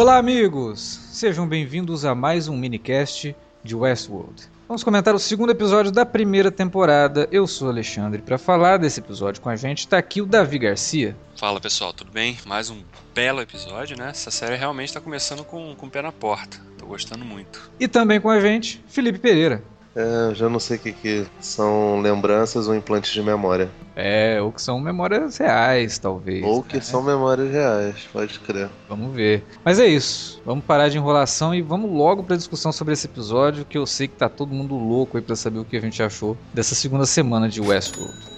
Olá, amigos! Sejam bem-vindos a mais um minicast de Westworld. Vamos comentar o segundo episódio da primeira temporada. Eu sou Alexandre. Para falar desse episódio com a gente, está aqui o Davi Garcia. Fala pessoal, tudo bem? Mais um belo episódio, né? Essa série realmente está começando com, com o pé na porta. Tô gostando muito. E também com a gente, Felipe Pereira. É, já não sei o que, que são lembranças ou implantes de memória. É, ou que são memórias reais, talvez. Ou que né? são memórias reais, pode crer. Vamos ver. Mas é isso. Vamos parar de enrolação e vamos logo para a discussão sobre esse episódio, que eu sei que tá todo mundo louco aí para saber o que a gente achou dessa segunda semana de Westworld.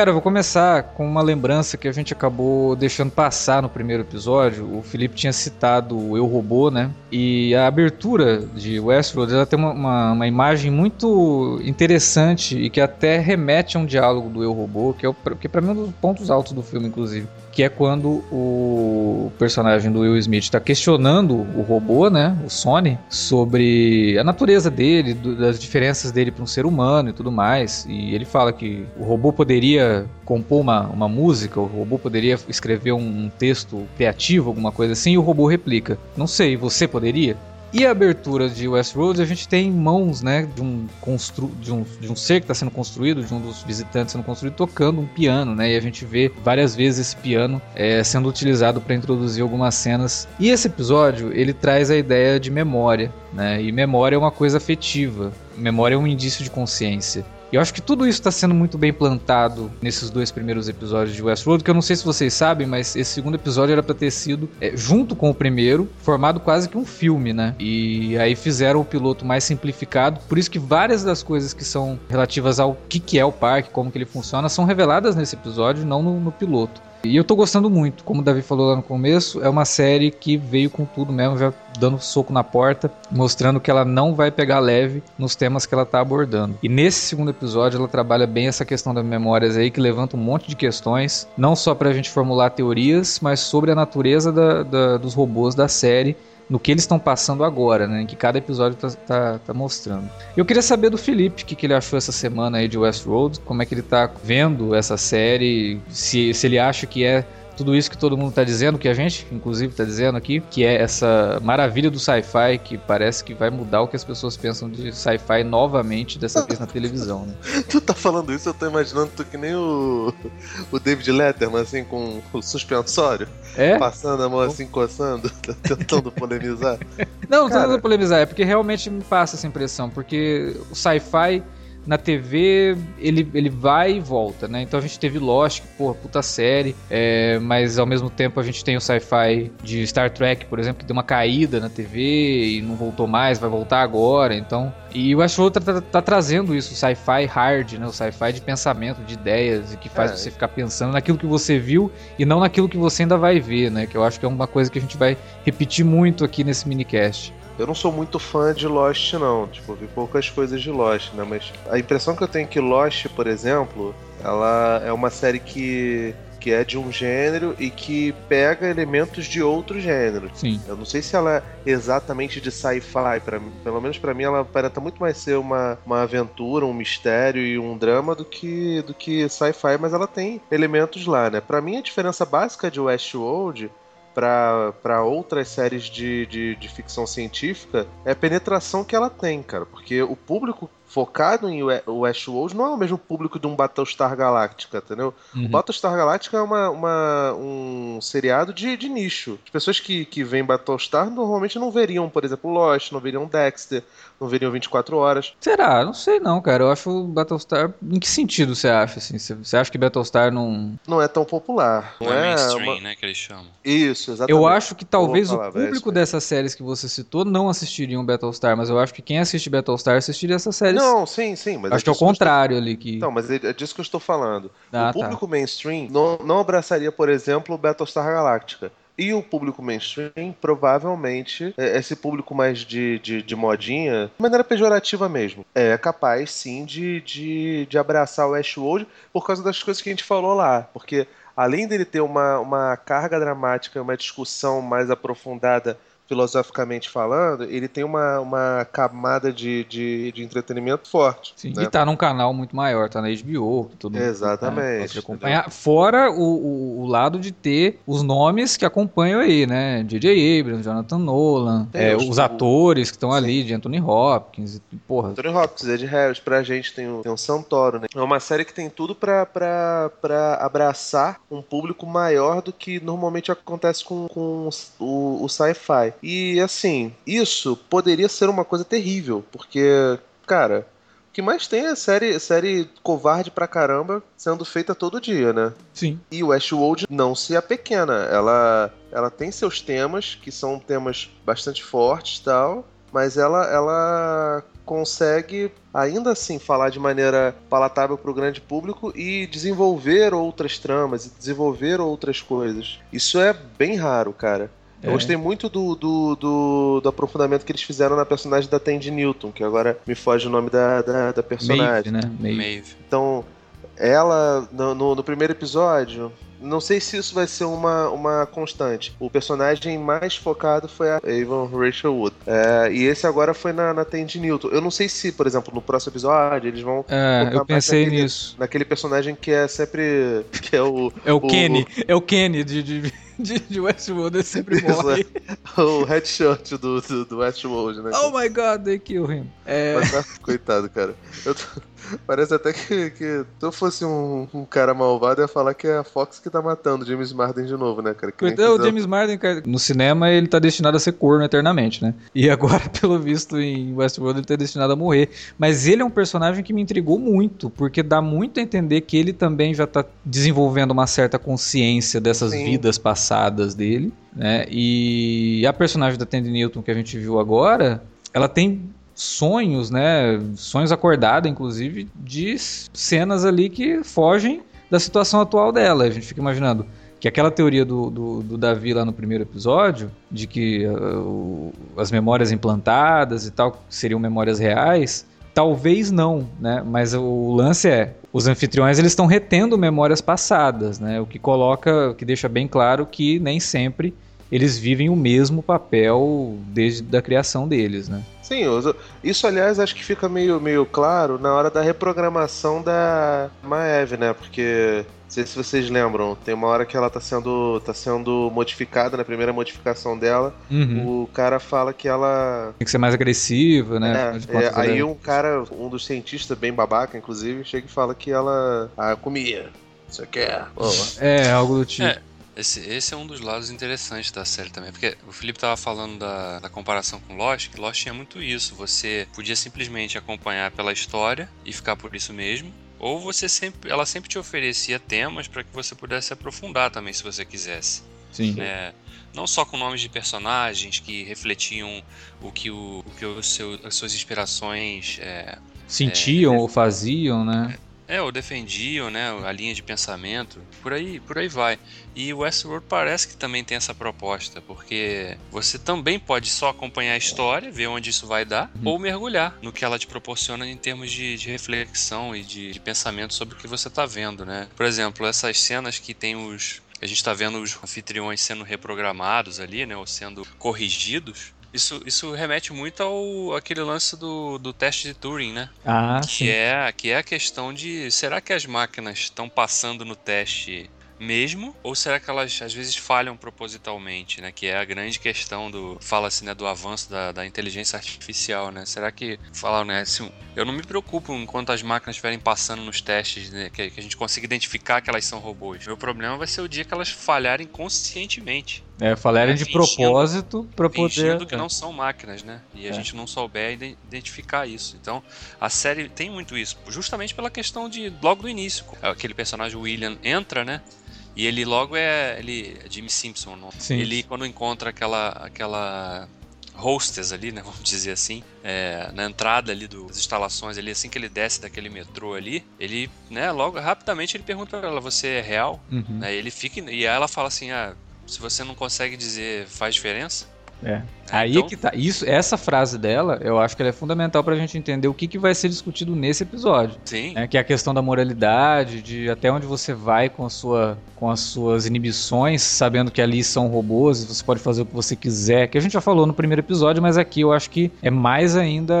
Cara, eu vou começar com uma lembrança que a gente acabou deixando passar no primeiro episódio. O Felipe tinha citado o Eu Robô, né? E a abertura de Westworld ela tem uma, uma, uma, imagem muito interessante e que até remete a um diálogo do Eu Robô, que é, o, que para mim é um dos pontos altos do filme, inclusive. Que é quando o personagem do Will Smith está questionando o robô, né? O Sony, sobre a natureza dele, do, das diferenças dele para um ser humano e tudo mais. E ele fala que o robô poderia compor uma, uma música, o robô poderia escrever um, um texto criativo, alguma coisa assim, e o robô replica. Não sei, você poderia? E a abertura de Westworld, a gente tem mãos, né, de um, constru de um, de um ser que está sendo construído, de um dos visitantes sendo construído, tocando um piano, né, e a gente vê várias vezes esse piano é, sendo utilizado para introduzir algumas cenas. E esse episódio, ele traz a ideia de memória, né, e memória é uma coisa afetiva, memória é um indício de consciência. E eu acho que tudo isso está sendo muito bem plantado nesses dois primeiros episódios de Westworld, que eu não sei se vocês sabem, mas esse segundo episódio era para ter sido, é, junto com o primeiro, formado quase que um filme, né? E aí fizeram o piloto mais simplificado, por isso que várias das coisas que são relativas ao que, que é o parque, como que ele funciona, são reveladas nesse episódio, não no, no piloto. E eu tô gostando muito, como o Davi falou lá no começo, é uma série que veio com tudo mesmo, já dando soco na porta, mostrando que ela não vai pegar leve nos temas que ela tá abordando. E nesse segundo episódio ela trabalha bem essa questão das memórias aí, que levanta um monte de questões, não só pra gente formular teorias, mas sobre a natureza da, da, dos robôs da série no que eles estão passando agora, né? Que cada episódio tá, tá, tá mostrando. Eu queria saber do Felipe o que, que ele achou essa semana aí de Westworld, como é que ele tá vendo essa série, se, se ele acha que é tudo isso que todo mundo está dizendo, que a gente, inclusive, está dizendo aqui, que é essa maravilha do sci-fi que parece que vai mudar o que as pessoas pensam de sci-fi novamente, dessa vez na televisão. Né? tu tá falando isso, eu tô imaginando tu que nem o, o David Letterman, assim, com o suspensório. É? Passando a mão assim, coçando, tentando polemizar. Não, não tô tentando polemizar, é porque realmente me passa essa impressão, porque o sci-fi na TV ele, ele vai e volta, né? Então a gente teve Lost, que, porra, puta série, é, mas ao mesmo tempo a gente tem o sci-fi de Star Trek, por exemplo, que deu uma caída na TV e não voltou mais, vai voltar agora, então... E o Westworld tá, tá, tá trazendo isso, o sci-fi hard, né? O sci-fi de pensamento, de ideias, e que faz é. você ficar pensando naquilo que você viu e não naquilo que você ainda vai ver, né? Que eu acho que é uma coisa que a gente vai repetir muito aqui nesse minicast. Eu não sou muito fã de Lost, não. Tipo, vi poucas coisas de Lost, né? Mas a impressão que eu tenho é que Lost, por exemplo, ela é uma série que que é de um gênero e que pega elementos de outro gênero. Sim. Eu não sei se ela é exatamente de sci-fi, pelo menos para mim ela parece muito mais ser uma, uma aventura, um mistério e um drama do que do que sci-fi, mas ela tem elementos lá, né? Para mim a diferença básica de Westworld para outras séries de, de, de, ficção científica é a penetração que ela tem, cara. Porque o público focado em Westworld não é o mesmo público de um Battlestar Galactica, entendeu? Uhum. O Battlestar Galactica é uma, uma, um seriado de, de nicho. As pessoas que, que veem Battlestar normalmente não veriam, por exemplo, Lost, não veriam Dexter, não veriam 24 horas. Será? Não sei não, cara. Eu acho Battlestar... Em que sentido você acha, assim? Você acha que Battlestar não... Não é tão popular. Não, não é, é mainstream, uma... né, que eles chamam. Isso, exatamente. Eu acho que talvez o público dessas séries que você citou não assistiriam Battlestar, mas eu acho que quem assiste Battlestar assistiria essas séries não, sim, sim. Mas Acho é que é o contrário estou... ali. Que... Não, mas é, é disso que eu estou falando. Ah, o tá. público tá. mainstream não, não abraçaria, por exemplo, o Battlestar Galactica. E o público mainstream, provavelmente, é, esse público mais de, de, de, modinha, de maneira pejorativa mesmo, é capaz sim de, de, de abraçar o Westworld por causa das coisas que a gente falou lá. Porque além dele ter uma, uma carga dramática, uma discussão mais aprofundada filosoficamente falando, ele tem uma, uma camada de, de, de entretenimento forte. Sim, né? e tá num canal muito maior, tá na HBO, tudo Exatamente. Né, acompanhar. Fora o, o, o, lado de ter os nomes que acompanham aí, né? J.J. Abrams, Jonathan Nolan, é, os, os atores que estão ali, de Anthony Hopkins, porra. Anthony Hopkins, Ed Harris, pra gente tem o, tem o Santoro, né? É uma série que tem tudo pra, pra, pra abraçar um público maior do que normalmente acontece com, com o, o sci-fi. E assim, isso poderia ser uma coisa terrível, porque, cara, o que mais tem é série, série covarde pra caramba sendo feita todo dia, né? Sim. E o Westworld não se apequena. Ela, ela tem seus temas, que são temas bastante fortes e tal, mas ela, ela consegue ainda assim falar de maneira palatável para o grande público e desenvolver outras tramas e desenvolver outras coisas. Isso é bem raro, cara. Eu é. gostei muito do, do, do, do, aprofundamento que eles fizeram na personagem da Tandy Newton, que agora me foge o nome da, da, da personagem. Maeve, né? Maeve. Maeve. Então, ela, no, no, no, primeiro episódio, não sei se isso vai ser uma, uma constante. O personagem mais focado foi a Avon Rachel Wood. É, e esse agora foi na, na Tandy Newton. Eu não sei se, por exemplo, no próximo episódio eles vão. É, eu pensei naquele, nisso. Naquele personagem que é sempre. que é o. É o, o Kenny. É o Kenny de... de de, de Westworld ele sempre morre. o headshot do, do, do, Westworld, né? Oh my god, they kill him. É... Mas, tá, coitado, cara. Eu tô... Parece até que, que se eu fosse um, um, cara malvado, ia falar que é a Fox que tá matando James Marden de novo, né, cara? Então, o James Marden, cara, no cinema ele tá destinado a ser corno eternamente, né? E agora, pelo visto, em Westworld ele tá destinado a morrer. Mas ele é um personagem que me intrigou muito, porque dá muito a entender que ele também já tá desenvolvendo uma certa consciência dessas Sim. vidas passadas passadas dele, né? E a personagem da Tandy Newton que a gente viu agora, ela tem sonhos, né? Sonhos acordados, inclusive, de cenas ali que fogem da situação atual dela. A gente fica imaginando que aquela teoria do, do, do Davi lá no primeiro episódio, de que uh, as memórias implantadas e tal seriam memórias reais, talvez não, né? Mas o lance é, os anfitriões eles estão retendo memórias passadas, né? O que coloca, que deixa bem claro que nem sempre eles vivem o mesmo papel desde a criação deles, né? Sim, isso aliás acho que fica meio, meio claro na hora da reprogramação da Maeve, né? Porque não sei se vocês lembram, tem uma hora que ela tá sendo, tá sendo modificada, na primeira modificação dela, uhum. o cara fala que ela. Tem que ser mais agressiva, né? É, é, aí um cara, um dos cientistas, bem babaca, inclusive, chega e fala que ela ah, comia. Você quer? é, algo do tipo. É. Esse, esse é um dos lados interessantes da série também, porque o Felipe estava falando da, da, comparação com Lost, que Lost tinha muito isso. Você podia simplesmente acompanhar pela história e ficar por isso mesmo, ou você sempre, ela sempre te oferecia temas para que você pudesse aprofundar também, se você quisesse. Sim. É, não só com nomes de personagens que refletiam o que, o, o que o seu, as suas inspirações é, sentiam é, ou faziam, né? É, ou defendiam, né, a linha de pensamento, por aí, por aí vai. E o Westworld parece que também tem essa proposta, porque você também pode só acompanhar a história, ver onde isso vai dar, uhum. ou mergulhar no que ela te proporciona em termos de, de reflexão e de, de pensamento sobre o que você está vendo, né? Por exemplo, essas cenas que tem os a gente está vendo os anfitriões sendo reprogramados ali, né, ou sendo corrigidos. Isso, isso remete muito ao aquele lance do, do teste de Turing, né? Ah, que sim. é que é a questão de será que as máquinas estão passando no teste mesmo? Ou será que elas às vezes falham propositalmente, né? Que é a grande questão do. Fala-se, né? Do avanço da, da inteligência artificial, né? Será que. Falam, né? Assim, eu não me preocupo enquanto as máquinas estiverem passando nos testes, né, que, que a gente consiga identificar que elas são robôs. Meu problema vai ser o dia que elas falharem conscientemente. É, falarem de propósito para poder. Que não são máquinas, né? E a é. gente não souber identificar isso. Então, a série tem muito isso, justamente pela questão de logo do início, aquele personagem William entra, né? E ele logo é ele é Jimmy Simpson, não? Sim. Ele quando encontra aquela aquela hostess ali, né, vamos dizer assim, é, na entrada ali das instalações ali, assim que ele desce daquele metrô ali, ele, né, logo rapidamente ele pergunta para ela, você é real? Uhum. Né, ele fica e ela fala assim, ah, se você não consegue dizer faz diferença. É. Aí então... que tá. Isso, essa frase dela, eu acho que ela é fundamental pra gente entender o que, que vai ser discutido nesse episódio. Sim. É, que é a questão da moralidade, de até onde você vai com, a sua, com as suas inibições, sabendo que ali são robôs e você pode fazer o que você quiser. Que a gente já falou no primeiro episódio, mas aqui eu acho que é mais ainda.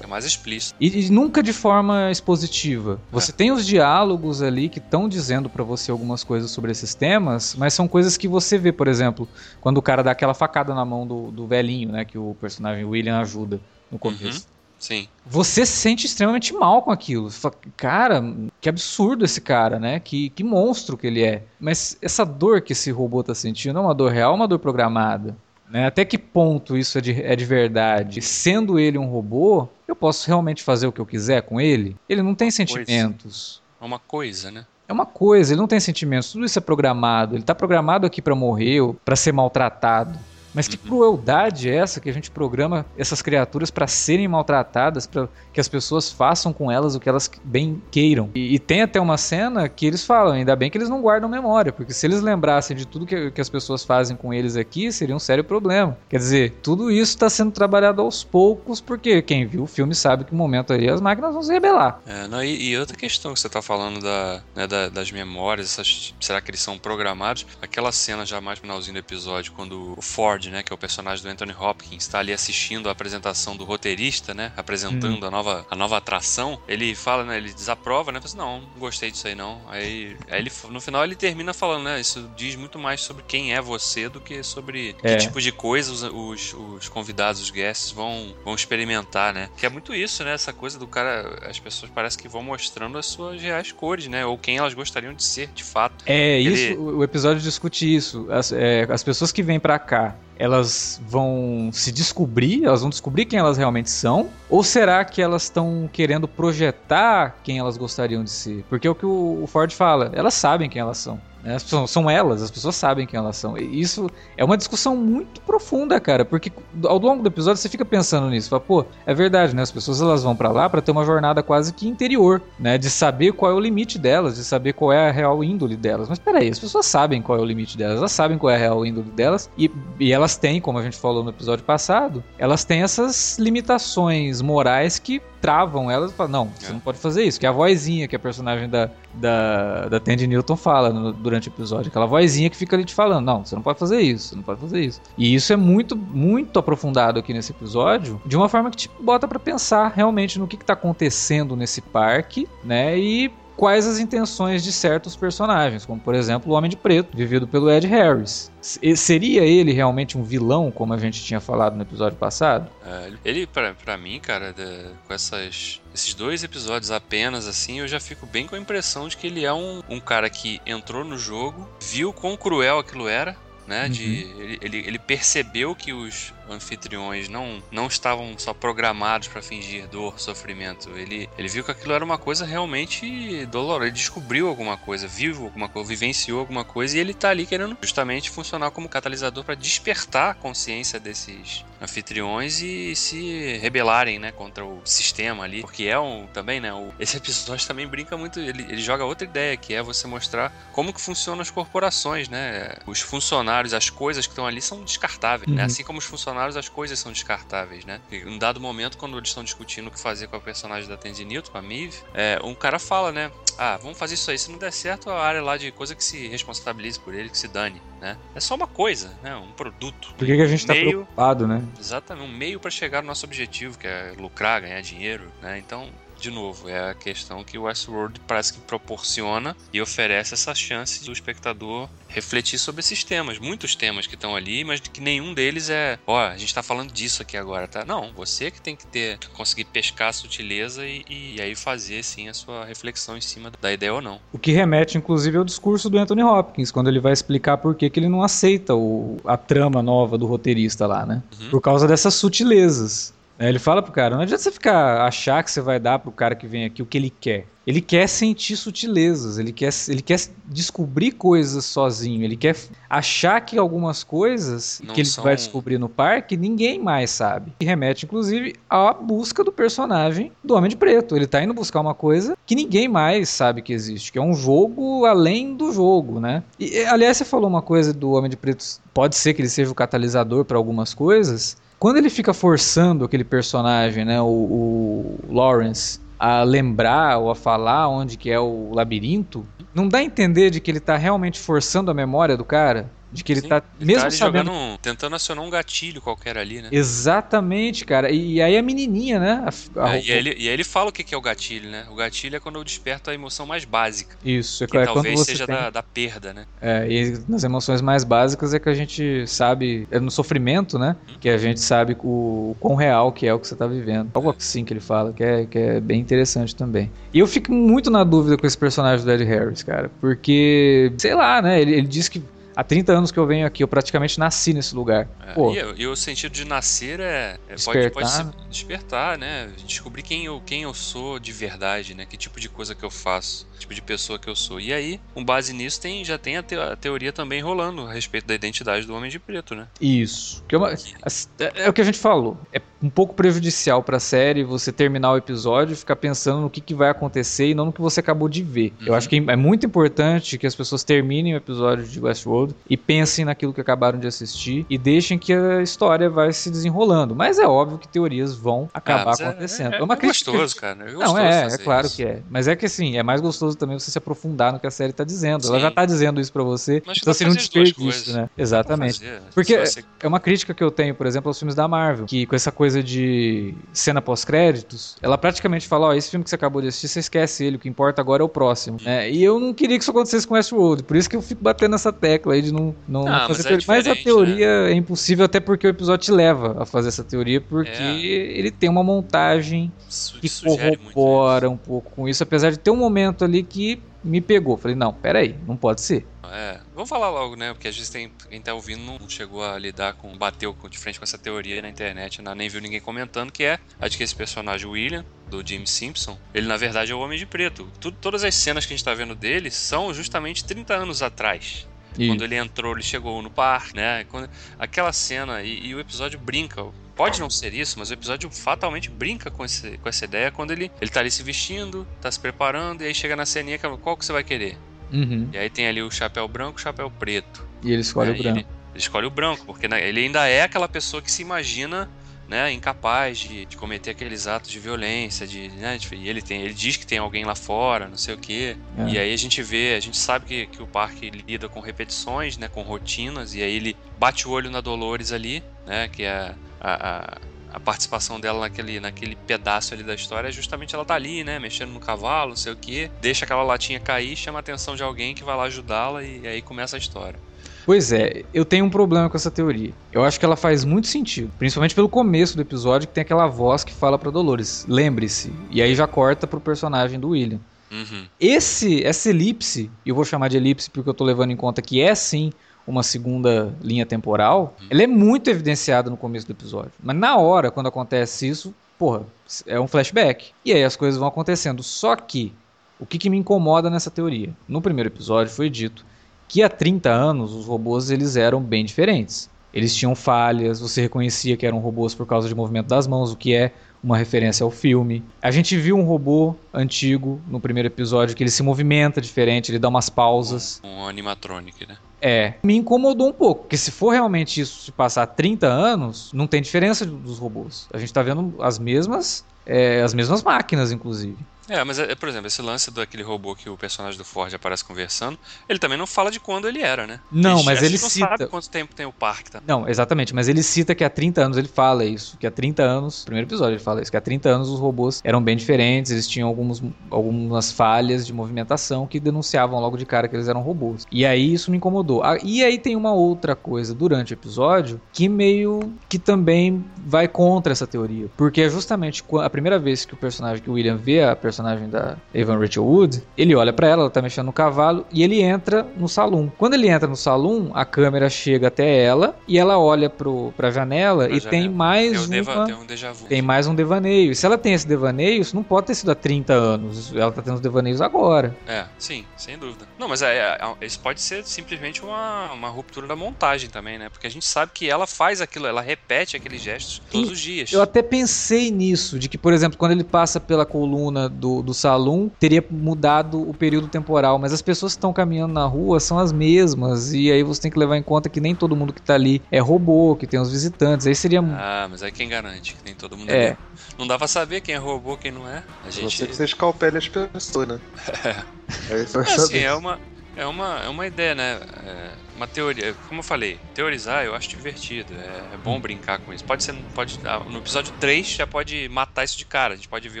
É mais explícito. E, e nunca de forma expositiva. Você é. tem os diálogos ali que estão dizendo para você algumas coisas sobre esses temas, mas são coisas que você vê, por exemplo, quando o cara dá aquela facada na mão do, do velhinho, né? Que o personagem William ajuda no começo. Uhum. Sim. Você se sente extremamente mal com aquilo. Você fala, cara, que absurdo esse cara, né? Que, que monstro que ele é. Mas essa dor que esse robô tá sentindo é uma dor real ou uma dor programada? Né? Até que ponto isso é de, é de verdade? Sendo ele um robô, eu posso realmente fazer o que eu quiser com ele? Ele não tem sentimentos. É uma coisa, né? É uma coisa, ele não tem sentimentos, tudo isso é programado. Ele está programado aqui para morrer ou para ser maltratado. Mas que crueldade é essa que a gente programa essas criaturas para serem maltratadas, para que as pessoas façam com elas o que elas bem queiram? E, e, tem até uma cena que eles falam, ainda bem que eles não guardam memória, porque se eles lembrassem de tudo que, que as pessoas fazem com eles aqui, seria um sério problema. Quer dizer, tudo isso está sendo trabalhado aos poucos, porque quem viu o filme sabe que no momento aí as máquinas vão se rebelar. É, não, e, e, outra questão que você está falando da, né, da, das memórias, essas, será que eles são programados? Aquela cena já mais no finalzinho do episódio, quando o Ford né, que é o personagem do Anthony Hopkins, está ali assistindo a apresentação do roteirista, né, apresentando hum. a, nova, a nova atração, ele fala, né, ele desaprova, né, fala assim, não, não gostei disso aí não. Aí, aí ele, no final ele termina falando, né, isso diz muito mais sobre quem é você do que sobre é. que tipo de coisa os, os, os, convidados, os guests vão, vão experimentar, né. Que é muito isso, né, essa coisa do cara, as pessoas parecem que vão mostrando as suas reais cores, né, ou quem elas gostariam de ser, de fato. É, ele... isso, o episódio discute isso. As, é, as pessoas que vêm para cá elas vão se descobrir, elas vão descobrir quem elas realmente são? Ou será que elas estão querendo projetar quem elas gostariam de ser? Porque é o que o Ford fala, elas sabem quem elas são. Né? São, são elas, as pessoas sabem quem elas são. E isso é uma discussão muito profunda, cara, porque ao longo do episódio você fica pensando nisso, fala, pô, é verdade, né? As pessoas elas vão para lá para ter uma jornada quase que interior, né? De saber qual é o limite delas, de saber qual é a real índole delas. Mas peraí, as pessoas sabem qual é o limite delas, elas sabem qual é a real índole delas e, e elas têm, como a gente falou no episódio passado, elas têm essas limitações morais que travam elas e falam, não, você é. não pode fazer isso. Que é a vozinha que a personagem da, da, da Tandy Newton fala no, durante o episódio. Aquela vozinha que fica ali te falando, não, você não pode fazer isso, você não pode fazer isso. E isso é muito, muito aprofundado aqui nesse episódio, de uma forma que te bota para pensar realmente no que, que tá acontecendo nesse parque, né? E quais as intenções de certos personagens, como por exemplo o Homem de Preto, vivido pelo Ed Harris. Seria ele realmente um vilão, como a gente tinha falado no episódio passado? É, ele, para mim, cara, de, com essas, esses dois episódios apenas, assim, eu já fico bem com a impressão de que ele é um, um cara que entrou no jogo, viu quão cruel aquilo era, né? Uhum. De, ele, ele, ele, percebeu que os anfitriões não, não estavam só programados para fingir dor, sofrimento. Ele, ele viu que aquilo era uma coisa realmente dolorosa. Ele descobriu alguma coisa, viu alguma coisa, vivenciou alguma coisa e ele tá ali querendo justamente funcionar como catalisador para despertar a consciência desses anfitriões e se rebelarem, né, contra o sistema ali, porque é um também, né, o, esse episódio também brinca muito, ele, ele joga outra ideia, que é você mostrar como que funcionam as corporações, né, os funcionários, as coisas que estão ali são descartáveis, né? uhum. né, assim como os funcionários, as coisas são descartáveis, né, em um dado momento, quando eles estão discutindo o que fazer com a personagem da Tandy Newton, com a Miv, é, um cara fala, né, ah, vamos fazer isso aí, se não der certo, a área lá de coisa que se responsabilize por ele, que se dane, né, é só uma coisa, né, um produto. Por que, que a gente tá meio... preocupado, né? Exatamente, um meio para chegar no nosso objetivo, que é lucrar, ganhar dinheiro, né? Então, de novo, é a questão que o Westworld parece que proporciona e oferece essa chance do espectador refletir sobre esses temas, muitos temas que estão ali, mas que nenhum deles é, ó, a gente tá falando disso aqui agora, tá? Não, você que tem que ter, conseguir pescar a sutileza e, e aí fazer, sim, a sua reflexão em cima da ideia ou não. O que remete, inclusive, ao discurso do Anthony Hopkins, quando ele vai explicar por que, que ele não aceita o, a trama nova do roteirista lá, né? Uhum. Por causa dessas sutilezas. É, ele fala pro cara, não adianta você ficar achar que você vai dar pro cara que vem aqui o que ele quer. Ele quer sentir sutilezas, ele quer, ele quer descobrir coisas sozinho, ele quer achar que algumas coisas não que ele são... vai descobrir no parque ninguém mais sabe. E remete, inclusive, à busca do personagem do Homem de Preto. Ele tá indo buscar uma coisa que ninguém mais sabe que existe, que é um jogo além do jogo, né? E, aliás, você falou uma coisa do Homem de Preto, pode ser que ele seja o catalisador para algumas coisas. Quando ele fica forçando aquele personagem, né, o, o Lawrence, a lembrar ou a falar onde que é o labirinto, não dá a entender de que ele está realmente forçando a memória do cara? De que ele Sim, tá ele mesmo tá sabendo. Jogando, tentando acionar um gatilho qualquer ali, né? Exatamente, cara. E, e aí a menininha, né? A, a... É, e, aí ele, e aí ele fala o que é o gatilho, né? O gatilho é quando eu desperto a emoção mais básica. Isso, é, que é talvez seja tem... da, da, perda, né? É, e nas emoções mais básicas é que a gente sabe. É no sofrimento, né? Hum. Que a gente sabe o, o quão real que é o que você tá vivendo. Algo é. assim que ele fala, que é, que é bem interessante também. E eu fico muito na dúvida com esse personagem do Ed Harris, cara. Porque, sei lá, né? Ele, ele diz que há 30 anos que eu venho aqui, eu praticamente nasci nesse lugar. É, Pô, e, e, o sentido de nascer é, é despertar. Pode, pode despertar, né? Descobrir quem eu, quem eu sou de verdade, né? Que tipo de coisa que eu faço, tipo de pessoa que eu sou. E aí, com base nisso, tem, já tem a, te, a teoria também rolando a respeito da identidade do Homem de Preto, né? Isso. Que é, uma, é, é o que a gente falou. É um pouco prejudicial para a série você terminar o episódio e ficar pensando no que, que vai acontecer e não no que você acabou de ver. Uhum. Eu acho que é muito importante que as pessoas terminem o episódio de Westworld e pensem naquilo que acabaram de assistir e deixem que a história vai se desenrolando. Mas é óbvio que teorias vão acabar ah, acontecendo. É, é, é, uma é crítica. gostoso, cara. É gostoso não, é, é claro isso. que é. Mas é que assim, é mais gostoso também você se aprofundar no que a série está dizendo. Sim. Ela já está dizendo isso para você. Mas então você não desperdício, né? Exatamente. Porque você... é uma crítica que eu tenho, por exemplo, aos filmes da Marvel, que com essa coisa de cena pós-créditos, ela praticamente fala: Ó, oh, esse filme que você acabou de assistir, você esquece ele, o que importa agora é o próximo. Né? E eu não queria que isso acontecesse com Westworld, por isso que eu fico batendo nessa tecla aí de não, não, ah, fazer mas, é mas a teoria né? é impossível, até porque o episódio te leva a fazer essa teoria, porque é. ele tem uma montagem Su que corrobora um pouco com isso, apesar de ter um momento ali que me pegou. Falei, não, peraí, não pode ser. É, vamos falar logo, né? Porque às vezes tem, quem tá ouvindo não chegou a lidar com, bateu de frente com essa teoria na internet, não, nem viu ninguém comentando, que é a de que esse personagem, William, do Jim Simpson, ele na verdade é o Homem de Preto. Tudo, todas as cenas que a gente tá vendo dele são justamente 30 anos atrás. Quando ele entrou, ele chegou no parque, né? Quando, aquela cena, e, e, o episódio brinca. Pode não ser isso, mas o episódio fatalmente brinca com, esse, com essa ideia quando ele, ele tá ali se vestindo, tá se preparando, e aí chega na ceninha que qual que você vai querer? Uhum. E aí tem ali o chapéu branco e o chapéu preto. E ele escolhe né? o branco. Ele, ele, escolhe o branco, porque né, ele ainda é aquela pessoa que se imagina né, incapaz de, de, cometer aqueles atos de violência, de, né, e ele tem, ele diz que tem alguém lá fora, não sei o que, é. e aí a gente vê, a gente sabe que, que o parque lida com repetições, né, com rotinas, e aí ele bate o olho na Dolores ali, né, que é a, a, a participação dela naquele, naquele pedaço ali da história é justamente ela tá ali, né, mexendo no cavalo, não sei o que, deixa aquela latinha cair, chama a atenção de alguém que vai lá ajudá-la e, aí começa a história. Pois é, eu tenho um problema com essa teoria. Eu acho que ela faz muito sentido, principalmente pelo começo do episódio que tem aquela voz que fala para Dolores, lembre-se, e aí já corta pro personagem do William. Uhum. Esse, essa elipse, eu vou chamar de elipse porque eu tô levando em conta que é sim uma segunda linha temporal, uhum. ela é muito evidenciada no começo do episódio. Mas na hora, quando acontece isso, porra, é um flashback. E aí as coisas vão acontecendo. Só que, o que, que me incomoda nessa teoria? No primeiro episódio foi dito que há 30 anos os robôs eles eram bem diferentes. Eles tinham falhas, você reconhecia que eram robôs por causa de movimento das mãos, o que é uma referência ao filme. A gente viu um robô antigo no primeiro episódio que ele se movimenta diferente, ele dá umas pausas. Um, um animatronic, né? É, me incomodou um pouco, porque se for realmente isso se passar 30 anos, não tem diferença dos robôs. A gente tá vendo as mesmas, é, as mesmas máquinas, inclusive. É, mas, é, por exemplo, esse lance daquele robô que o personagem do Ford aparece conversando, ele também não fala de quando ele era, né? Não, mas ele não cita. sabe quanto tempo tem o parque, tá? Não, exatamente, mas ele cita que há 30 anos ele fala isso, que há 30 anos, primeiro episódio ele fala isso, que há 30 anos os robôs eram bem diferentes, eles tinham alguns, algumas falhas de movimentação que denunciavam logo de cara que eles eram robôs. E aí isso me incomodou. Ah, e aí tem uma outra coisa durante o episódio que meio que também vai contra essa teoria, porque é justamente a primeira vez que o personagem que o William vê a personagem da Evan Rachel Wood, ele olha para ela, ela tá mexendo no cavalo e ele entra no salão. Quando ele entra no salão, a câmera chega até ela e ela olha pro, pra janela pra e janela. tem mais tem um, deva, tem um déjà vu. Tem mais um devaneio. E se ela tem esse devaneio, isso não pode ter sido há 30 anos. Ela tá tendo os devaneios agora. É, sim, sem dúvida. Não, mas é, é, é, isso pode ser simplesmente uma, uma ruptura da montagem também, né? Porque a gente sabe que ela faz aquilo, ela repete aqueles gestos todos e os dias. Eu até pensei nisso, de que, por exemplo, quando ele passa pela coluna do, do salão, teria mudado o período temporal, mas as pessoas que estão caminhando na rua são as mesmas, e aí você tem que levar em conta que nem todo mundo que tá ali é robô, que tem os visitantes, aí seria... Ah, mas aí quem garante que nem todo mundo é. é. Não dá pra saber quem é robô, quem não é. A gente... Você que você escalpele as pessoas, né? É. É, assim, é uma, é, uma, é uma ideia, né? É uma teoria, como eu falei, teorizar eu acho divertido, é, é, bom brincar com isso. Pode ser, pode, ah, no episódio 3 já pode matar isso de cara, a gente pode ver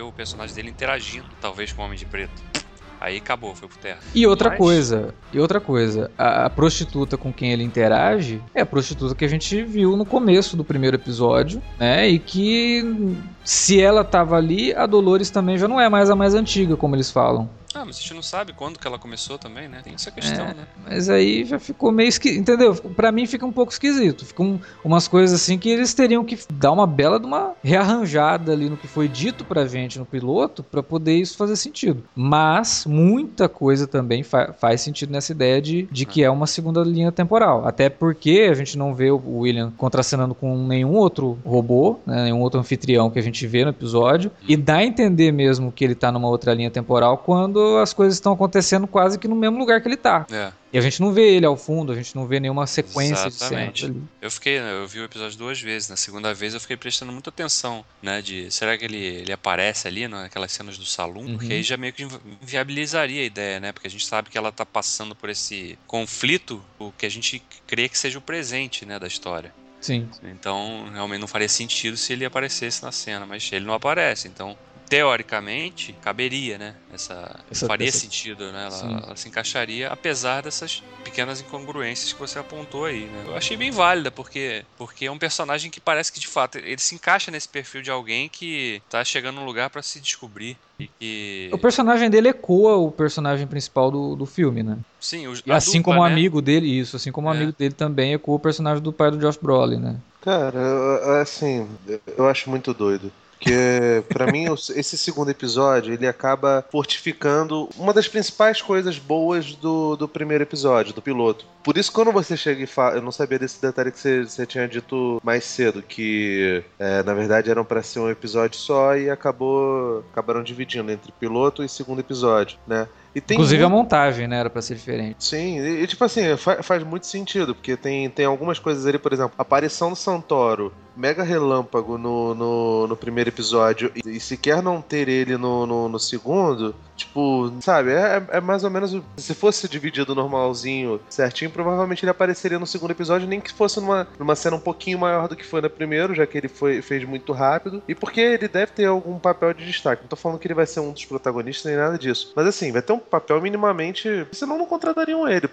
o personagem dele interagindo, talvez com o Homem de Preto. Aí acabou, foi pro terra. E outra Mas... coisa, e outra coisa, a, a, prostituta com quem ele interage é a prostituta que a gente viu no começo do primeiro episódio, né? E que se ela tava ali, a Dolores também já não é mais a mais antiga, como eles falam. Ah, mas a gente não sabe quando que ela começou também, né? Tem essa questão, é, né? Mas aí já ficou meio esquisito, entendeu? Pra mim fica um pouco esquisito. Ficam umas coisas assim que eles teriam que dar uma bela de uma rearranjada ali no que foi dito pra gente no piloto para poder isso fazer sentido. Mas muita coisa também fa faz sentido nessa ideia de, de que é uma segunda linha temporal. Até porque a gente não vê o William contracenando com nenhum outro robô, né? nenhum outro anfitrião que a gente vê no episódio. E dá a entender mesmo que ele tá numa outra linha temporal quando as coisas estão acontecendo quase que no mesmo lugar que ele tá. É. E a gente não vê ele ao fundo, a gente não vê nenhuma sequência Exatamente. de cenas ali. Eu fiquei, eu vi o episódio duas vezes. Na segunda vez eu fiquei prestando muita atenção, né? De será que ele, ele aparece ali naquelas cenas do salão? Uhum. Porque aí já meio que inviabilizaria a ideia, né? Porque a gente sabe que ela tá passando por esse conflito, o que a gente crê que seja o presente, né, da história. Sim. Então, realmente não faria sentido se ele aparecesse na cena, mas ele não aparece. Então, teoricamente, caberia, né? Essa, essa faria essa... sentido, né? Ela, ela, se encaixaria, apesar dessas pequenas incongruências que você apontou aí, né? Eu achei bem válida, porque, porque é um personagem que parece que, de fato, ele se encaixa nesse perfil de alguém que tá chegando num lugar para se descobrir. E que... O personagem dele ecoa o personagem principal do, do filme, né? Sim, o, e assim dupla, como o né? amigo dele, isso, assim como o é. amigo dele também ecoa o personagem do pai do Josh Brolin, né? Cara, assim, eu acho muito doido. Porque, para mim, esse segundo episódio ele acaba fortificando uma das principais coisas boas do, do primeiro episódio, do piloto. Por isso, quando você chega e fala. Eu não sabia desse detalhe que você, você tinha dito mais cedo, que é, na verdade eram para ser um episódio só e acabou acabaram dividindo entre piloto e segundo episódio, né? Inclusive muito... a montagem, né? Era pra ser diferente. Sim, e, e tipo assim, faz, faz, muito sentido, porque tem, tem algumas coisas ali, por exemplo, a aparição do Santoro, mega relâmpago no, no, no primeiro episódio, e, e, sequer não ter ele no, no, no segundo, tipo, sabe, é, é, mais ou menos. Se fosse dividido normalzinho, certinho, provavelmente ele apareceria no segundo episódio, nem que fosse numa, numa cena um pouquinho maior do que foi no primeiro, já que ele foi, fez muito rápido, e porque ele deve ter algum papel de destaque. Não tô falando que ele vai ser um dos protagonistas nem nada disso, mas assim, vai ter um papel minimamente. Senão não contratariam ele,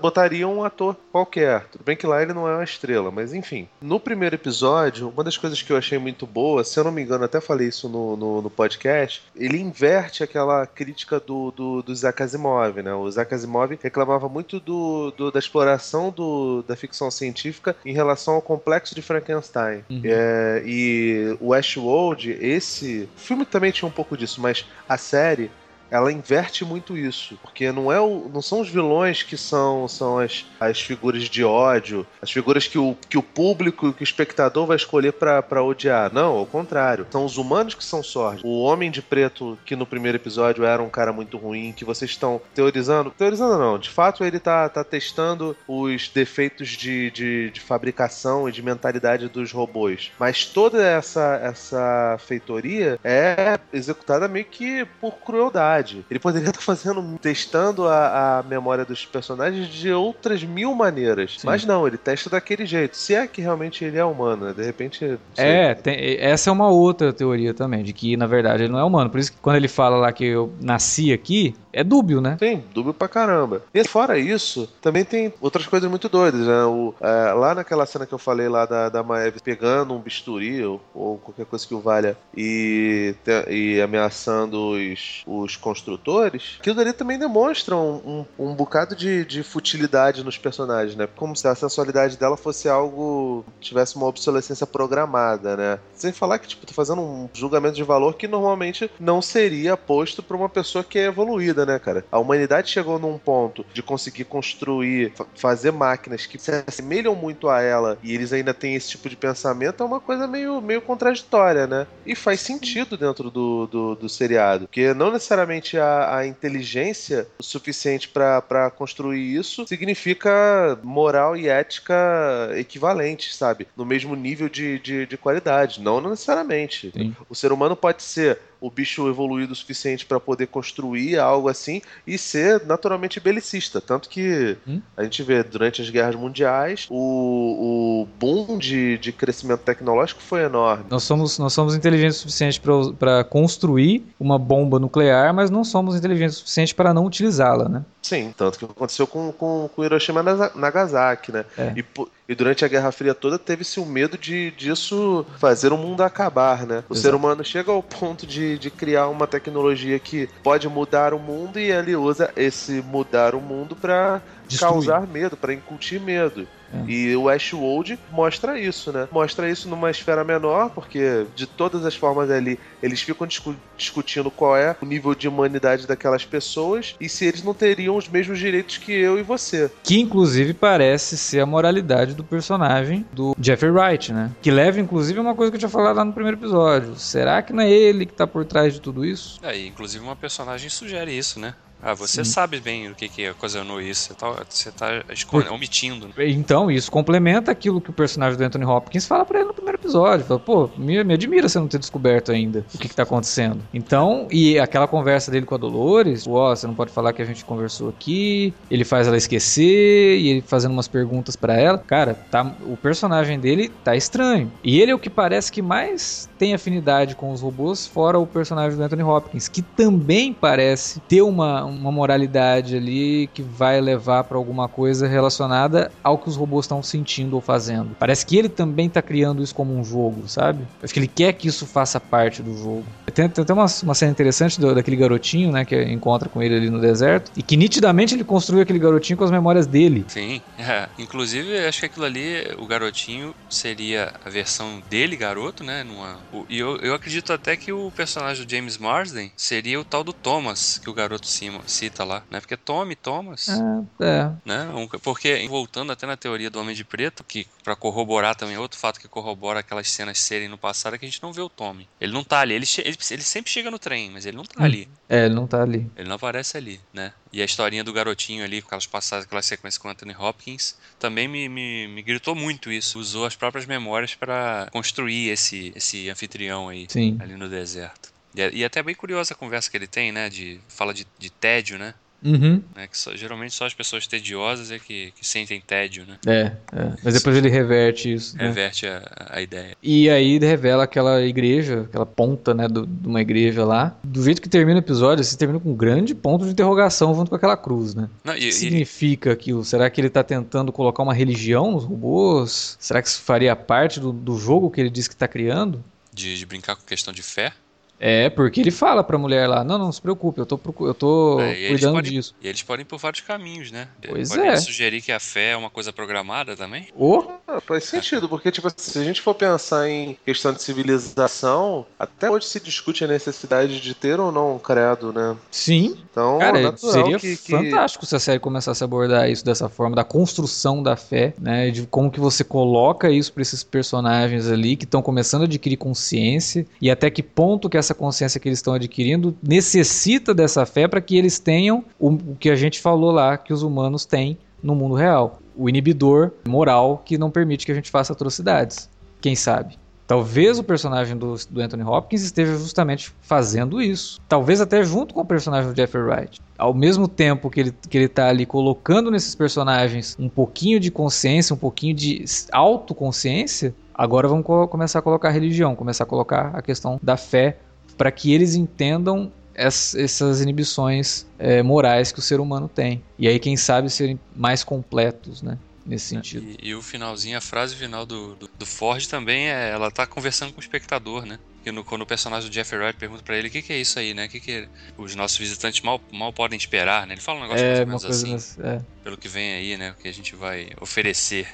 botariam um ator qualquer. Tudo bem que lá ele não é uma estrela, mas enfim. No primeiro episódio, uma das coisas que eu achei muito boa, se eu não me engano, até falei isso no, no, no podcast, ele inverte aquela crítica do, do, do Isaac Asimov, né? O Isaac Asimov reclamava muito do, do da exploração do, da ficção científica em relação ao complexo de Frankenstein. Uhum. É, e o Westworld, esse filme também tinha um pouco disso, mas a série ela inverte muito isso. Porque não, é o, não são os vilões que são, são as, as figuras de ódio, as figuras que o, que o público, que o espectador vai escolher para odiar. Não, ao contrário. São os humanos que são sórdidos. O Homem de Preto, que no primeiro episódio era um cara muito ruim, que vocês estão teorizando. Teorizando não, de fato ele tá, tá testando os defeitos de, de, de fabricação e de mentalidade dos robôs. Mas toda essa, essa feitoria é executada meio que por crueldade. Ele poderia estar fazendo, testando a, a memória dos personagens de outras mil maneiras. Sim. Mas não, ele testa daquele jeito. Se é que realmente ele é humano, né? De repente. É, tem, essa é uma outra teoria também, de que na verdade ele não é humano. Por isso que quando ele fala lá que eu nasci aqui, é dúbio, né? Tem, dúbio pra caramba. E fora isso, também tem outras coisas muito doidas, né? O, é, lá naquela cena que eu falei lá da, da Maeve pegando um bisturi ou, ou qualquer coisa que o valha e, e ameaçando os, os construtores, aquilo ali também demonstra um, um, um bocado de, de futilidade nos personagens, né? Como se a sensualidade dela fosse algo tivesse uma obsolescência programada, né? Sem falar que, tipo, tô fazendo um julgamento de valor que normalmente não seria posto pra uma pessoa que é evoluída, né, cara? A humanidade chegou num ponto de conseguir construir, fazer máquinas que se assemelham muito a ela e eles ainda têm esse tipo de pensamento, é uma coisa meio, meio contraditória, né? E faz sentido dentro do, do, do seriado, porque não necessariamente a, a inteligência o suficiente para construir isso significa moral e ética equivalentes, sabe? No mesmo nível de, de, de qualidade. Não necessariamente. Sim. O ser humano pode ser o bicho evoluído o suficiente para poder construir algo assim e ser naturalmente belicista. Tanto que hum? a gente vê durante as guerras mundiais o, o boom de, de crescimento tecnológico foi enorme. Nós somos, nós somos inteligentes o suficiente para construir uma bomba nuclear, mas não somos inteligentes o suficiente para não utilizá-la, né? Sim, tanto que aconteceu com, com, com Hiroshima e Nagasaki, né? É. E, e, durante a Guerra Fria toda teve-se o medo de disso fazer o mundo acabar, né? O Exato. ser humano chega ao ponto de, de criar uma tecnologia que pode mudar o mundo e ele usa esse mudar o mundo para causar medo, para incutir medo. É. E o Ashwold mostra isso, né? Mostra isso numa esfera menor, porque de todas as formas ali, eles ficam discu discutindo qual é o nível de humanidade daquelas pessoas e se eles não teriam os mesmos direitos que eu e você. Que inclusive parece ser a moralidade do personagem do Jeffrey Wright, né? Que leva inclusive uma coisa que eu tinha falado lá no primeiro episódio. Será que não é ele que tá por trás de tudo isso? É, inclusive uma personagem sugere isso, né? Ah, você Sim. sabe bem o que, que ocasionou isso. Você tá, você tá omitindo. Né? Então, isso complementa aquilo que o personagem do Anthony Hopkins fala para ele no primeiro episódio. Fala, pô, me, me admira você não ter descoberto ainda o que, que tá acontecendo. Então, e aquela conversa dele com a Dolores, ó, oh, você não pode falar que a gente conversou aqui. Ele faz ela esquecer e ele fazendo umas perguntas para ela. Cara, tá, o personagem dele tá estranho. E ele é o que parece que mais tem afinidade com os robôs, fora o personagem do Anthony Hopkins, que também parece ter uma uma moralidade ali que vai levar para alguma coisa relacionada ao que os robôs estão sentindo ou fazendo. Parece que ele também está criando isso como um jogo, sabe? Acho que ele quer que isso faça parte do jogo. Tem, tem até uma, uma cena interessante do, daquele garotinho, né, que encontra com ele ali no deserto, e que nitidamente ele construiu aquele garotinho com as memórias dele. Sim, é. inclusive acho que aquilo ali, o garotinho seria a versão dele, garoto, né? Numa, o, e eu, eu acredito até que o personagem do James Marsden seria o tal do Thomas, que o garoto cima, cita lá, né? Porque Tommy, Thomas. É, é. Né? Porque, voltando até na teoria do Homem de Preto, que para corroborar também outro fato que corrobora aquelas cenas serem no passado é que a gente não vê o Tommy. Ele não tá ali, ele, ele, ele sempre chega no trem, mas ele não tá hum. ali. É, ele não tá ali. Ele não aparece ali, né? E a historinha do garotinho ali, com aquelas passadas, aquela sequência com Anthony Hopkins, também me, me, me gritou muito isso. Usou as próprias memórias para construir esse, esse anfitrião aí, Sim. ali no deserto. E, é, e é até bem curiosa a conversa que ele tem, né? De, fala de, de tédio, né? Uhum. Né, que só, geralmente só as pessoas tediosas é que, que sentem tédio, né? É, é. mas depois ele reverte isso. Né? Reverte a, a ideia. E aí revela aquela igreja, aquela ponta, né, do, de uma igreja lá. Do jeito que termina o episódio, você termina com um grande ponto de interrogação junto com aquela cruz, né? Não, e, o que significa aquilo? Será que ele está tentando colocar uma religião nos robôs? Será que isso faria parte do, do jogo que ele diz que está criando? De, de brincar com questão de fé? É, porque ele fala pra mulher lá, não, não se preocupe, eu tô, eu tô é, cuidando podem, disso. E eles podem ir por vários caminhos, né? Pois podem é. sugerir que a fé é uma coisa programada também. Oh, Ah, faz sentido, porque tipo, se a gente for pensar em questão de civilização, até hoje se discute a necessidade de ter ou não um credo, né? sim. Então, Cara, natural seria que, que- fantástico se a série começasse a abordar isso dessa forma, da construção da fé, né? De como que você coloca isso pra esses personagens ali que estão começando a adquirir consciência e até que ponto que essa consciência que eles estão adquirindo necessita dessa fé para que eles tenham o, o que a gente falou lá que os humanos têm no mundo real. O inibidor moral que não permite que a gente faça atrocidades. Quem sabe? Talvez o personagem do, do Anthony Hopkins esteja justamente fazendo isso. Talvez até junto com o personagem do Jeffrey Wright. Ao mesmo tempo que ele, que ele tá ali colocando nesses personagens um pouquinho de consciência, um pouquinho de autoconsciência, agora vamos co- começar a colocar a religião, começar a colocar a questão da fé para que eles entendam es- essas inibições é, morais que o ser humano tem. E aí, quem sabe, serem mais completos, né? Nesse sentido. E, e o finalzinho, a frase final do, do, do Ford também é. Ela tá conversando com o espectador, né? Que no, quando o personagem do Jeffrey Wright pergunta pra ele o que, que é isso aí, né? O que, que os nossos visitantes mal, mal podem esperar, né? Ele fala um negócio mais É, ou uma menos assim, nessa- é. pelo que vem aí, né? O que a gente vai oferecer.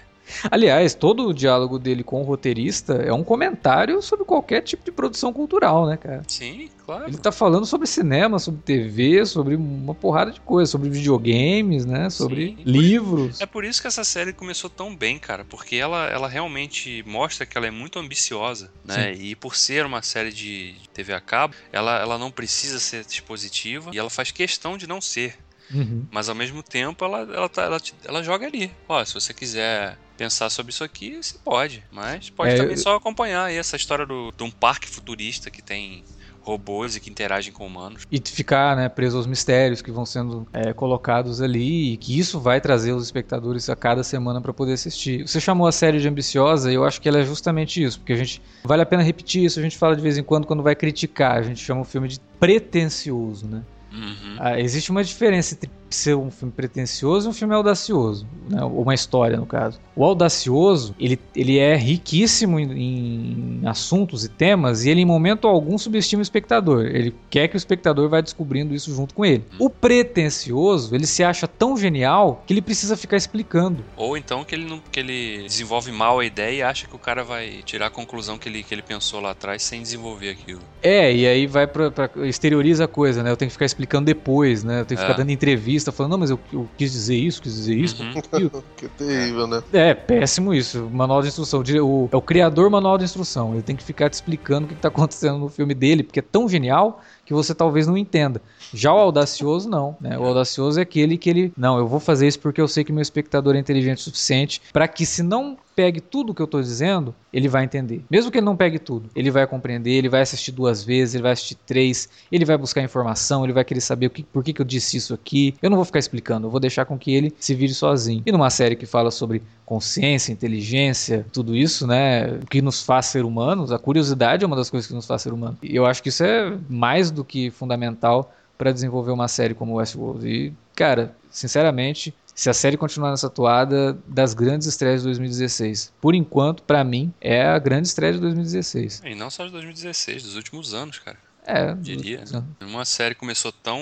Aliás, todo o diálogo dele com o roteirista é um comentário sobre qualquer tipo de produção cultural, né, cara? Sim, claro. Ele tá falando sobre cinema, sobre TV, sobre uma porrada de coisas, sobre videogames, né? Sobre Sim. livros. É por isso que essa série começou tão bem, cara, porque ela, ela realmente mostra que ela é muito ambiciosa, né? E por ser uma série de TV a cabo, ela, ela não precisa ser dispositiva e ela faz questão de não ser. Uhum. Mas ao mesmo tempo ela, ela, tá- ela, ela joga ali. Ó, se você quiser pensar sobre isso aqui, você pode. Mas pode É, também eu- só acompanhar aí essa história do, de um parque futurista que tem robôs e que interagem com humanos. E ficar né, preso aos mistérios que vão sendo é, colocados ali, e que isso vai trazer os espectadores a cada semana para poder assistir. Você chamou a série de ambiciosa, e eu acho que ela é justamente isso, porque a gente vale a pena repetir isso, a gente fala de vez em quando quando vai criticar, a gente chama o filme de pretencioso, né? Uhum. Ah, existe uma diferença entre ser um filme pretencioso e um filme audacioso, né? ou uma história no caso. O audacioso, ele, ele é riquíssimo em, em assuntos e temas e ele em momento algum subestima o espectador. Ele quer que o espectador vá descobrindo isso junto com ele. O pretencioso, ele se acha tão genial que ele precisa ficar explicando. Ou então que ele, não, que ele desenvolve mal a ideia e acha que o cara vai tirar a conclusão que ele, que ele pensou lá atrás sem desenvolver aquilo. É, e aí vai pra, pra- exterioriza a coisa, né? Eu tenho que ficar explicando depois, né? Eu tenho que É. ficar dando entrevista falando, não, mas eu, eu quis dizer isso, quis dizer isso, Uhum. Que terrível, né? É, péssimo isso. Manual de instrução. O, é o criador manual de instrução. Ele tem que ficar te explicando o que está acontecendo no filme dele, porque é tão genial que você talvez não entenda. Já o audacioso, não. Né? O audacioso é aquele que ele. Não, eu vou fazer isso porque eu sei que meu espectador é inteligente o suficiente para que, se não pegue tudo o que eu estou dizendo, ele vai entender. Mesmo que ele não pegue tudo, ele vai compreender, ele vai assistir duas vezes, ele vai assistir três, ele vai buscar informação, ele vai querer saber o que, por que, que eu disse isso aqui. Eu não vou ficar explicando, eu vou deixar com que ele se vire sozinho. E numa série que fala sobre consciência, inteligência, tudo isso, né? O que nos faz ser humanos, a curiosidade é uma das coisas que nos faz ser humano. E eu acho que isso é mais do que fundamental para desenvolver uma série como Westworld. E, cara, sinceramente, se a série continuar nessa toada, das grandes estreias de 2016. Por enquanto, pra mim, é a grande estreia de 2016. E não só de 2016, dos últimos anos, cara. É, Diria. Uma série começou tão,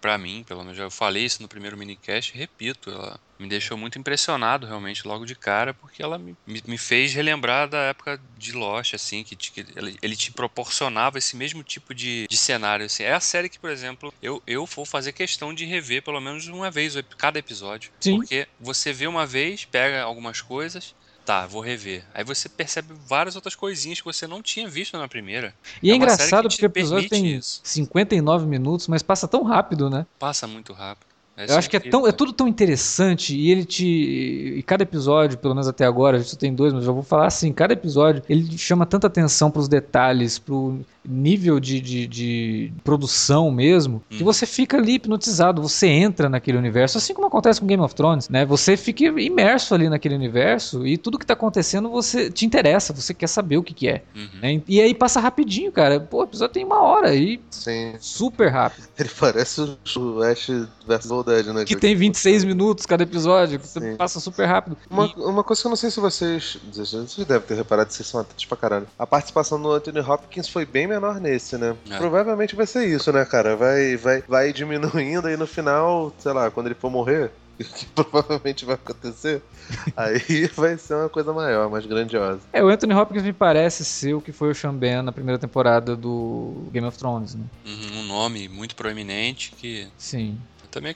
pra mim, pelo menos, eu falei isso no primeiro minicast, repito, ela me deixou muito impressionado realmente logo de cara, porque ela me, me- fez relembrar da época de Lost, assim, que, que ele, ele te proporcionava esse mesmo tipo de, de cenário, assim. É a série que, por exemplo, eu, eu vou fazer questão de rever pelo menos uma vez cada episódio. Sim. Porque você vê uma vez, pega algumas coisas, tá, vou rever. Aí você percebe várias outras coisinhas que você não tinha visto na primeira. E é, É engraçado porque o episódio tem isso. 59 minutos, mas passa tão rápido, né? Passa muito rápido. Eu acho que é, tão, é tudo tão interessante e ele te. E cada episódio, pelo menos até agora, a gente só tem dois, mas eu vou falar assim: cada episódio ele chama tanta atenção pros detalhes, pro nível de, de, de produção mesmo, que Uhum. você fica ali hipnotizado, você entra naquele universo, assim como acontece com Game of Thrones, né? Você fica imerso ali naquele universo e tudo que tá acontecendo você te interessa, você quer saber o que, que é. Uhum. né? E aí passa rapidinho, cara. Pô, o episódio tem uma hora e Sim. super rápido. Ele parece o Ash vs saudade, né? Que tem 26 minutos cada episódio, que você passa super rápido. Uma, e... uma coisa que eu não sei se vocês. Vocês devem ter reparado, vocês são atentos pra caralho. A participação do Anthony Hopkins foi bem menor nesse, né? É. Provavelmente vai ser isso, né, cara? Vai, vai, vai diminuindo e no final, sei lá, quando ele for morrer, que provavelmente vai acontecer, aí vai ser uma coisa maior, mais grandiosa. É, o Anthony Hopkins me parece ser o que foi o Sean Ben na primeira temporada do Game of Thrones, né? Uhum, um nome muito proeminente que... Sim.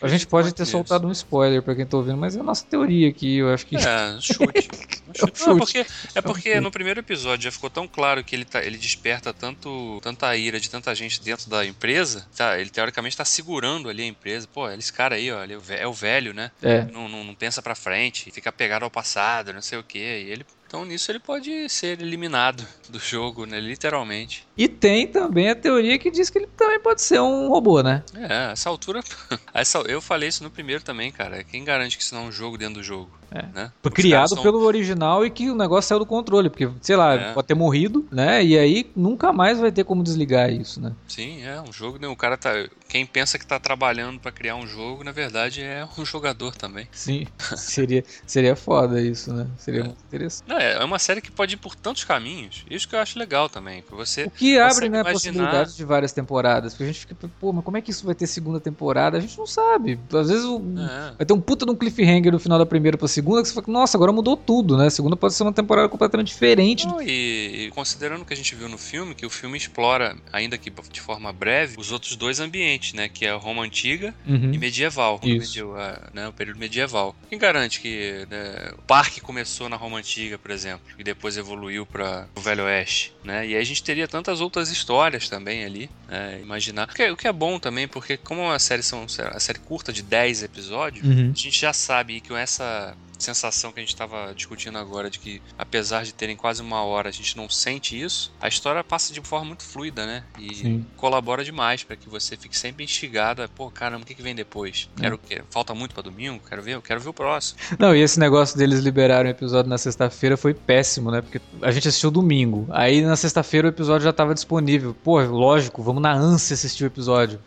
A gente pode ter soltado um spoiler pra quem tá ouvindo, mas é a nossa teoria aqui, eu acho que. É, chute. chute. Não, é porque, é porque no primeiro episódio já ficou tão claro que ele, tá, ele desperta tanto, tanta ira de tanta gente dentro da empresa. Tá, ele teoricamente tá segurando ali a empresa. Pô, esse cara aí, ó, é o velho, né? É. Não, não, não pensa pra frente, fica pegado ao passado, não sei o que. E ele então nisso ele pode ser eliminado do jogo, né? Literalmente. E tem também a teoria que diz que ele também pode ser um robô, né? É, essa altura. essa, eu falei isso no primeiro também, cara. Quem garante que isso não é um jogo dentro do jogo? É. Né? Criado são... pelo original e que o negócio saiu do controle, porque, sei lá, é. pode ter morrido, né? E aí nunca mais vai ter como desligar isso, né? Sim, é um jogo, né? O cara tá. Quem pensa que tá trabalhando para criar um jogo, na verdade é um jogador também. Sim, seria, seria foda isso, né? Seria é. muito interessante. Não, é, é uma série que pode ir por tantos caminhos. Isso que eu acho legal também. Que você o que abre, né, imaginar... a possibilidade de várias temporadas. Porque a gente fica, pô, mas como é que isso vai ter segunda temporada? A gente não sabe. Às vezes o... é. vai ter um puta de um cliffhanger no final da primeira pra segunda que você fala, nossa, agora mudou tudo, né? A segunda pode ser uma temporada completamente diferente. Não, e, e, considerando o que a gente viu no filme, que o filme explora, ainda que de forma breve, os outros dois ambientes, né? Que é a Roma Antiga uhum. e medieval. Medieval né, o período medieval. Quem garante que né, o parque começou na Roma Antiga, por exemplo, e depois evoluiu para o Velho Oeste, né? E aí a gente teria tantas outras histórias também ali, né, imaginar. O que, é, o que, é, bom também, porque como a série são a série curta de 10 episódios, uhum. a gente já sabe que com essa sensação que a gente estava discutindo agora de que, apesar de terem quase uma hora, a gente não sente isso, a história passa de forma muito fluida, né? E Sim. colabora demais para que você fique sempre instigado. Pô, caramba, o que, que vem depois? É. Quero que falta muito para domingo, quero ver, eu quero ver o próximo. Não, e esse negócio deles liberarem o episódio na sexta-feira foi péssimo, né? Porque a gente assistiu domingo. Aí na sexta-feira o episódio já estava disponível. Pô, lógico, vamos na ânsia assistir o episódio.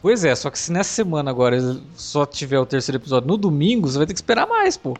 Pois é, só que se nessa semana agora só tiver o terceiro episódio no domingo, você vai ter que esperar mais, pô.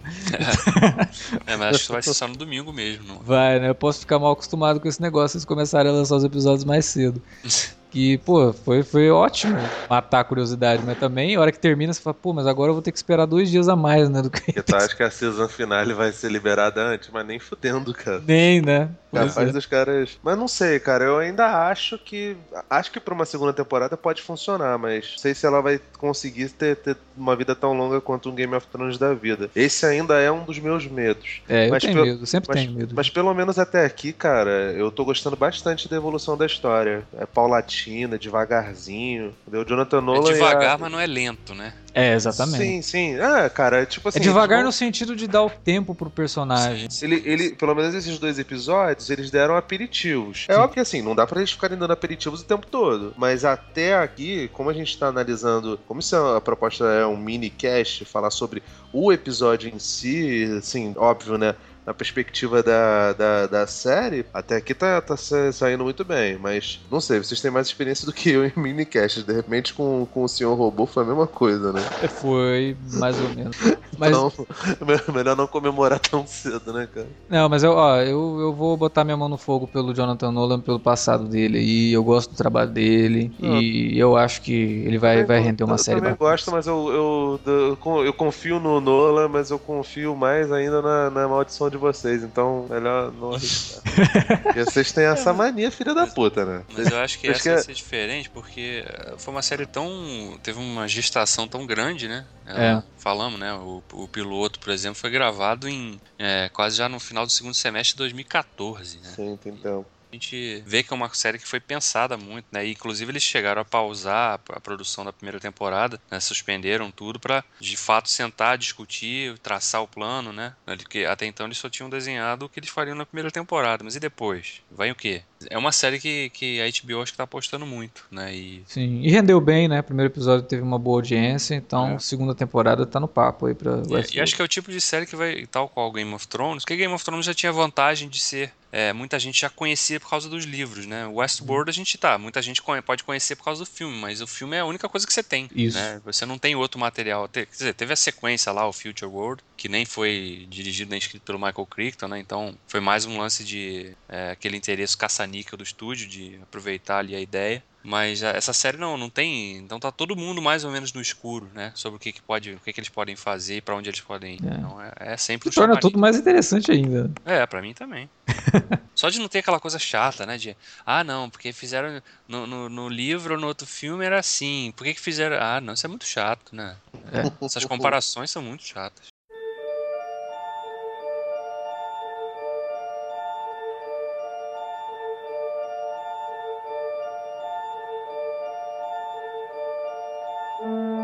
É, mas acho que vai ser só no domingo mesmo. Não? Vai, né? Eu posso ficar mal acostumado com esse negócio se eles começarem a lançar os episódios mais cedo. que, pô, foi, foi ótimo matar a curiosidade, mas também, a hora que termina, você fala, pô, mas agora eu vou ter que esperar dois dias a mais, né? Do que... Eu acho que a season final vai ser liberada antes, mas nem fudendo, cara. Nem, né? Capaz é. dos caras. Mas não sei, cara. Eu ainda acho que. Acho que pra uma segunda temporada pode funcionar, mas não sei se ela vai conseguir ter, ter uma vida tão longa quanto um Game of Thrones da vida. Esse ainda é um dos meus medos. É, eu mas tenho medo, sempre mas, tenho medo. Mas pelo menos até aqui, cara, eu tô gostando bastante da evolução da história. É paulatina, devagarzinho. Entendeu? Jonathan Nolan. É devagar, a... mas não é lento, né? É, exatamente. Sim, sim. Ah, cara, tipo assim. É devagar no sentido de dar o tempo pro personagem. Ele, ele, pelo menos esses dois episódios, eles deram aperitivos. É sim. óbvio que assim, não dá pra eles ficarem dando aperitivos o tempo todo. Mas até aqui, como a gente tá analisando. Como isso é, a proposta é um mini cast, falar sobre o episódio em si, assim, óbvio, né? Na perspectiva da, da, da, série, até aqui tá, tá saindo muito bem. Mas não sei, vocês têm mais experiência do que eu em minicast. De repente, com, com o Senhor Robô foi a mesma coisa, né? Foi, mais ou menos. Mas... Então, melhor não comemorar tão cedo, né, cara? Não, mas eu, ó, eu, eu vou botar minha mão no fogo pelo Jonathan Nolan, pelo passado dele. E eu gosto do trabalho dele. E eu acho que ele vai, vai render uma eu série. Eu também gosto, mas eu, eu, eu, confio no Nolan, mas eu confio mais ainda na, na maldição de vocês, então melhor não arriscar. porque vocês têm essa mania, filha da puta, né? Mas eu acho que essa que... vai ser diferente, porque eh, foi uma série tão. teve uma gestação tão grande, né? É. Falamos, né? O, o piloto, por exemplo, foi gravado em é, quase já no final do segundo semestre de 2014, né? Sim, tem tempo a gente vê que é uma série que foi pensada muito, né? E, inclusive eles chegaram a pausar a produção da primeira temporada, né? suspenderam tudo para de fato sentar, discutir, traçar o plano, né? Porque até então eles só tinham desenhado o que eles fariam na primeira temporada, mas e depois? Vai o quê? É uma série que, que a HBO acho que tá apostando muito, né? E... Sim, e rendeu bem, né? Primeiro episódio teve uma boa audiência, então é. segunda temporada tá no papo aí pra Westworld. E, e acho que é o tipo de série que vai, tal qual Game of Thrones, porque Game of Thrones já tinha vantagem de ser é, muita gente já conhecia por causa dos livros, né? Westworld a gente tá, muita gente pode conhecer por causa do filme, mas o filme é a única coisa que você tem. Isso. Né? Você não tem outro material. Quer dizer, teve a sequência lá, o Future World, que nem foi dirigido nem escrito pelo Michael Crichton, né? Então foi mais um lance de é, aquele interesse caça-níquel do estúdio, de aproveitar ali a ideia. Mas essa série não, não tem. Então tá todo mundo mais ou menos no escuro, né? Sobre o que, que pode, o que, que eles podem fazer e para onde eles podem ir. É. Então é, é sempre um torna tudo mais interessante ainda. É, para mim também. Só de não ter aquela coisa chata, né? De ah, não, porque fizeram no, no, no livro ou no outro filme era assim. Por que, que fizeram. Ah, não, isso é muito chato, né? É. Essas comparações são muito chatas. Thank you.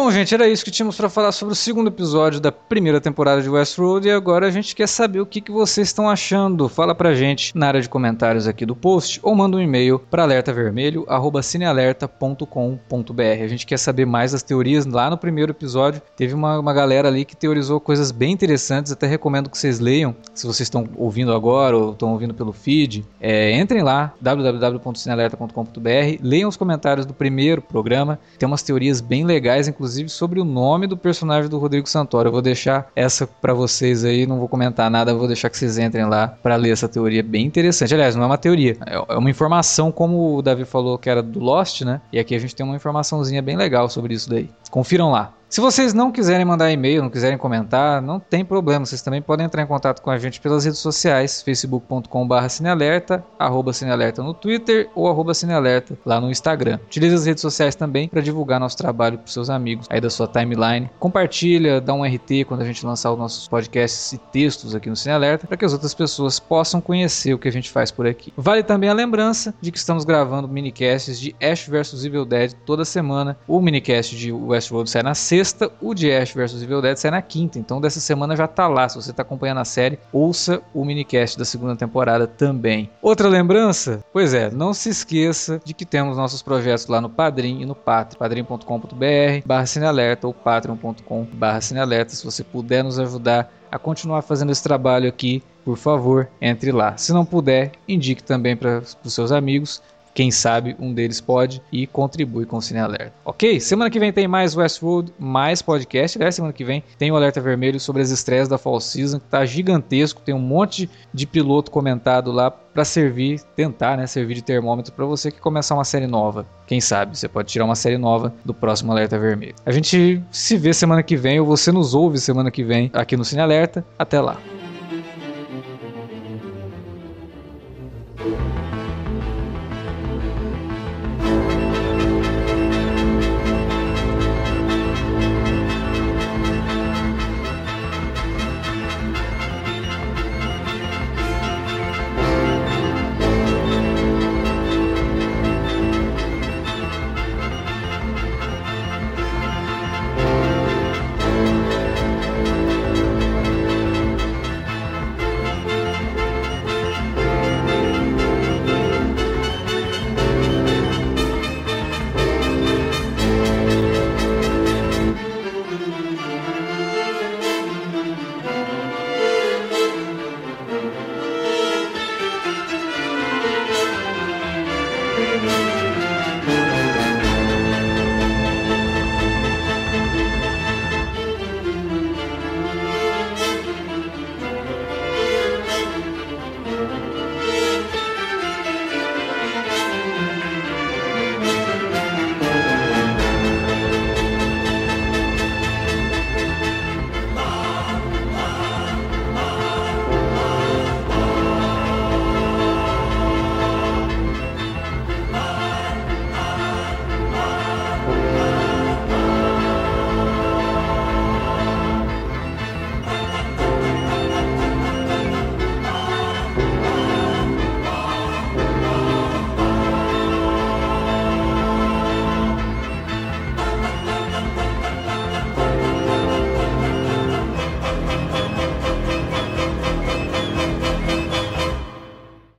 Bom, gente, era isso que tínhamos para falar sobre o segundo episódio da primeira temporada de Westworld e agora a gente quer saber o que, que vocês estão achando. Fala pra gente na área de comentários aqui do post ou manda um e-mail para alertavermelho@cinealerta.com.br. A gente quer saber mais das teorias. Lá no primeiro episódio teve uma, uma galera ali que teorizou coisas bem interessantes. Até recomendo que vocês leiam, se vocês estão ouvindo agora ou estão ouvindo pelo feed. É, entrem lá www.cinealerta.com.br, leiam os comentários do primeiro programa. Tem umas teorias bem legais inclusive, sobre o nome do personagem do Rodrigo Santoro. Eu vou deixar essa para vocês aí, não vou comentar nada, vou deixar que vocês entrem lá para ler essa teoria bem interessante. Aliás, não é uma teoria, é, é uma informação, como o Davi falou que era do Lost, né? E aqui a gente tem uma informaçãozinha bem legal sobre isso daí. Confiram lá. Se vocês não quiserem mandar e-mail, não quiserem comentar, não tem problema. Vocês também podem entrar em contato com a gente pelas redes sociais, facebook.com.br cinealerta, arroba cinealerta no Twitter ou arroba cinealerta lá no Instagram. Utilize as redes sociais também para divulgar nosso trabalho para seus amigos aí da sua timeline. Compartilha, dá um RT quando a gente lançar os nossos podcasts e textos aqui no Cinealerta, para que as outras pessoas possam conhecer o que a gente faz por aqui. Vale também a lembrança de que estamos gravando minicasts de Ash vs Evil Dead toda semana. O minicast de Westworld sai na sexta sexta, o de Ash vs Evil Dead sai na quinta. Então dessa semana já tá lá. Se você tá acompanhando a série, ouça o minicast da segunda temporada também. Outra lembrança? Pois é, não se esqueça de que temos nossos projetos lá no Padrim e no Patreon, padrim.com.br barra cinealerta ou patreon.com barra cinealerta. Se você puder nos ajudar a continuar fazendo esse trabalho aqui, por favor, entre lá. Se não puder, indique também para os seus amigos quem sabe um deles pode e contribui com o Cine Alerta. Ok? Semana que vem tem mais Westworld, mais podcast. Aliás, semana que vem tem o Alerta Vermelho sobre as estreias da Fall Season, que tá gigantesco. Tem um monte de piloto comentado lá para servir, tentar, né, servir de termômetro para você que começar uma série nova. Quem sabe você pode tirar uma série nova do próximo Alerta Vermelho. A gente se vê semana que vem ou você nos ouve semana que vem aqui no Cine Alerta. Até lá.